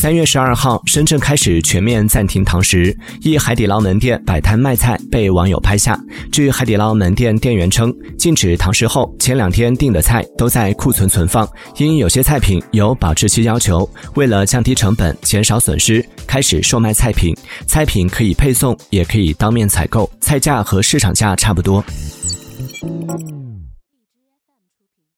三月十二号深圳开始全面暂停堂食一海底捞门店摆摊卖菜被网友拍下。据海底捞门店店员称禁止堂食后前两天订的菜都在库存存放因有些菜品有保质期要求为了降低成本减少损失开始售卖菜品。菜品可以配送也可以当面采购菜价和市场价差不多。